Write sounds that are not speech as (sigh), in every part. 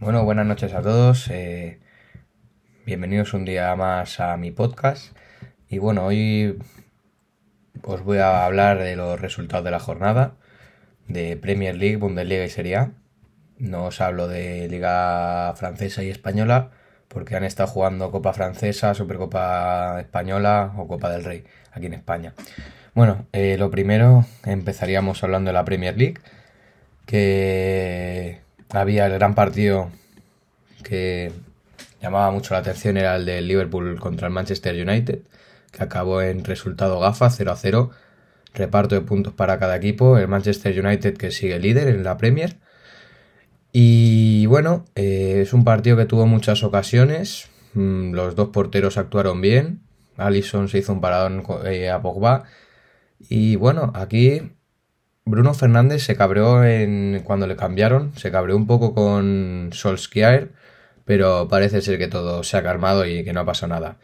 Bueno, buenas noches a todos. eh, bienvenidos un día más a mi podcast. Y bueno, hoy os voy a hablar de los resultados de la jornada de Premier League, Bundesliga y Serie A. No os hablo de Liga Francesa y Española porque han estado jugando Copa Francesa, Supercopa Española o Copa del Rey aquí en España. Bueno, eh, lo primero empezaríamos hablando de la Premier League, que había el gran partido que llamaba mucho la atención, era el de Liverpool contra el Manchester United, que acabó en resultado gafa 0 a 0, reparto de puntos para cada equipo, el Manchester United que sigue líder en la Premier. Y bueno, eh, es un partido que tuvo muchas ocasiones, mm, los dos porteros actuaron bien, Allison se hizo un paradón eh, a Pogba, y bueno, aquí Bruno Fernández se cabreó en, cuando le cambiaron, se cabreó un poco con Solskjaer, pero parece ser que todo se ha calmado y que no ha pasado nada.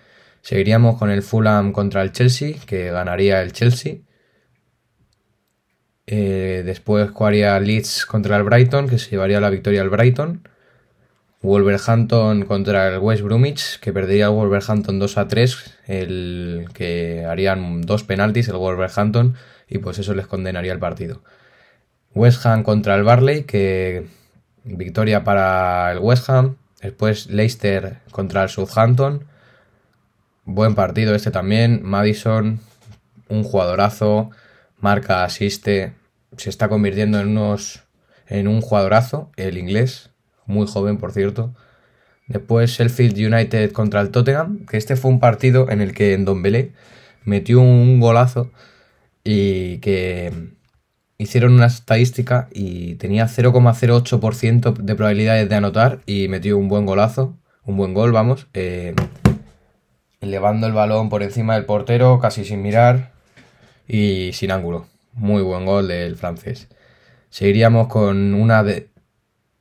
Seguiríamos con el Fulham contra el Chelsea, que ganaría el Chelsea. Eh, después jugaría Leeds contra el Brighton, que se llevaría la victoria al Brighton. Wolverhampton contra el West Bromwich, que perdería el Wolverhampton 2 a 3, el que harían dos penaltis el Wolverhampton y pues eso les condenaría el partido. West Ham contra el Barley, que victoria para el West Ham. Después Leicester contra el Southampton. Buen partido este también. Madison, un jugadorazo, marca, asiste, se está convirtiendo en unos en un jugadorazo, el inglés, muy joven por cierto. Después Sheffield United contra el Tottenham, que este fue un partido en el que en Belé metió un golazo y que hicieron una estadística y tenía 0,08% de probabilidades de anotar y metió un buen golazo, un buen gol, vamos, eh, elevando el balón por encima del portero casi sin mirar y sin ángulo. Muy buen gol del francés. Seguiríamos con una de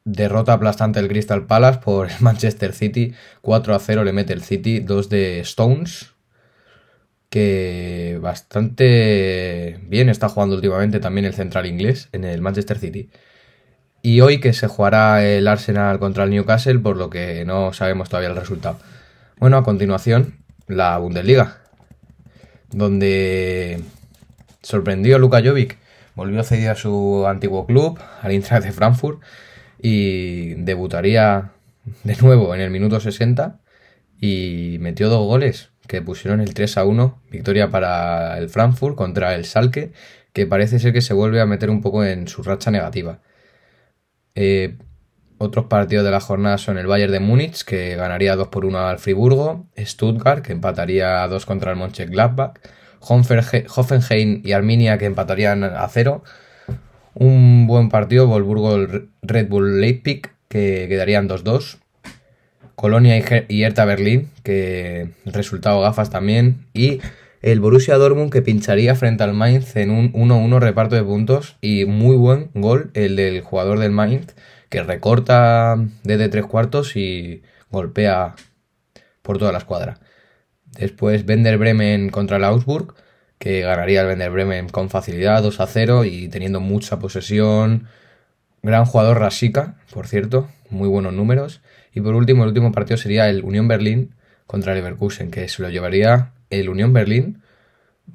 derrota aplastante del Crystal Palace por el (laughs) Manchester City. 4 a 0 le mete el City, dos de Stones, que bastante bien está jugando últimamente también el central inglés en el Manchester City. Y hoy que se jugará el Arsenal contra el Newcastle, por lo que no sabemos todavía el resultado. Bueno, a continuación, la Bundesliga, donde sorprendió a Luka Jovic, volvió a ceder a su antiguo club, al Eintracht de Frankfurt, y debutaría de nuevo en el minuto 60 y metió dos goles que pusieron el 3 a 1, victoria para el Frankfurt contra el Salke, que parece ser que se vuelve a meter un poco en su racha negativa. Eh, otros partidos de la jornada son el Bayern de Múnich, que ganaría 2 por 1 al Friburgo, Stuttgart, que empataría a 2 contra el Mönchengladbach, Hoffenheim y Arminia, que empatarían a 0. Un buen partido, Volburgo Red Bull Leipzig, que quedarían 2-2. Colonia y Hertha Berlín, que resultado gafas también. Y el Borussia Dortmund que pincharía frente al Mainz en un 1-1 reparto de puntos. Y muy buen gol el del jugador del Mainz, que recorta desde tres cuartos y golpea por toda la escuadra. Después Wender Bremen contra el Augsburg, que ganaría el Wender Bremen con facilidad 2 a 0 y teniendo mucha posesión. Gran jugador Rasika, por cierto, muy buenos números. Y por último, el último partido sería el Unión Berlín contra Leverkusen, que se lo llevaría el Unión Berlín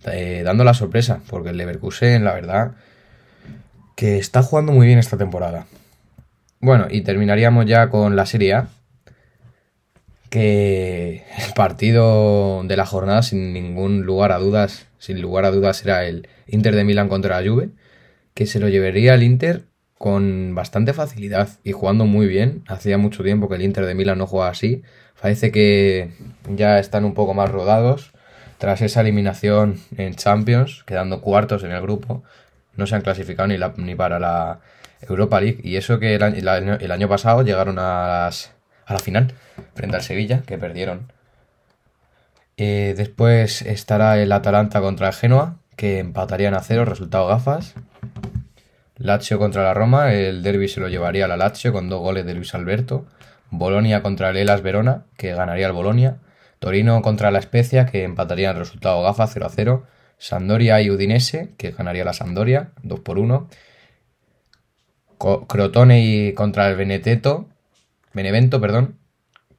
eh, dando la sorpresa, porque el Leverkusen, la verdad, que está jugando muy bien esta temporada. Bueno, y terminaríamos ya con la Serie A, que el partido de la jornada, sin ningún lugar a dudas, sin lugar a dudas, era el Inter de Milán contra la Juve, que se lo llevaría el Inter con bastante facilidad y jugando muy bien. Hacía mucho tiempo que el Inter de Milán no jugaba así. Parece que ya están un poco más rodados. Tras esa eliminación en Champions, quedando cuartos en el grupo, no se han clasificado ni, la, ni para la Europa League. Y eso que el año, el año pasado llegaron a, las, la final frente al Sevilla, que perdieron. Eh, después estará el Atalanta contra el Genoa, que empatarían a cero, resultado gafas. Lazio contra la Roma, el derby se lo llevaría a la Lazio con dos goles de Luis Alberto. Bolonia contra el Elas Verona, que ganaría el Bolonia. Torino contra la Spezia, que empataría el resultado gafa 0 a 0. Sandoria y Udinese, que ganaría la Sandoria 2 por 1. Crotone y contra el Benetetto, Benevento, perdón,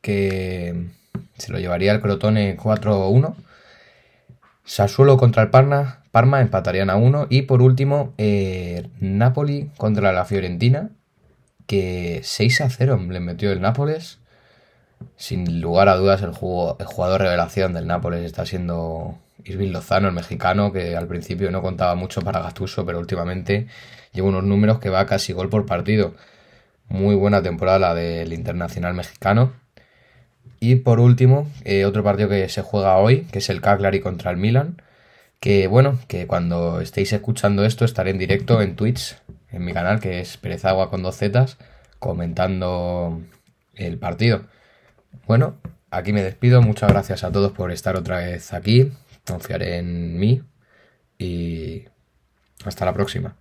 que se lo llevaría el Crotone 4-1. Sassuolo contra el Parma, Parma empatarían a 1. Y por último, eh, Napoli contra la Fiorentina, que 6 a 0 le metió el Nápoles. Sin lugar a dudas, el, jugador revelación del Nápoles está siendo Irving Lozano, el mexicano, que al principio no contaba mucho para Gattuso, pero últimamente lleva unos números que va casi gol por partido. Muy buena temporada la del internacional mexicano. Y por último, eh, otro partido que se juega hoy, que es el Cagliari contra el Milan. Que bueno, que cuando estéis escuchando esto estaré en directo en Twitch, en mi canal, que es Perezagua con dos Zetas, comentando el partido. Bueno, aquí me despido. Muchas gracias a todos por estar otra vez aquí. Confiaré en mí. Y hasta la próxima.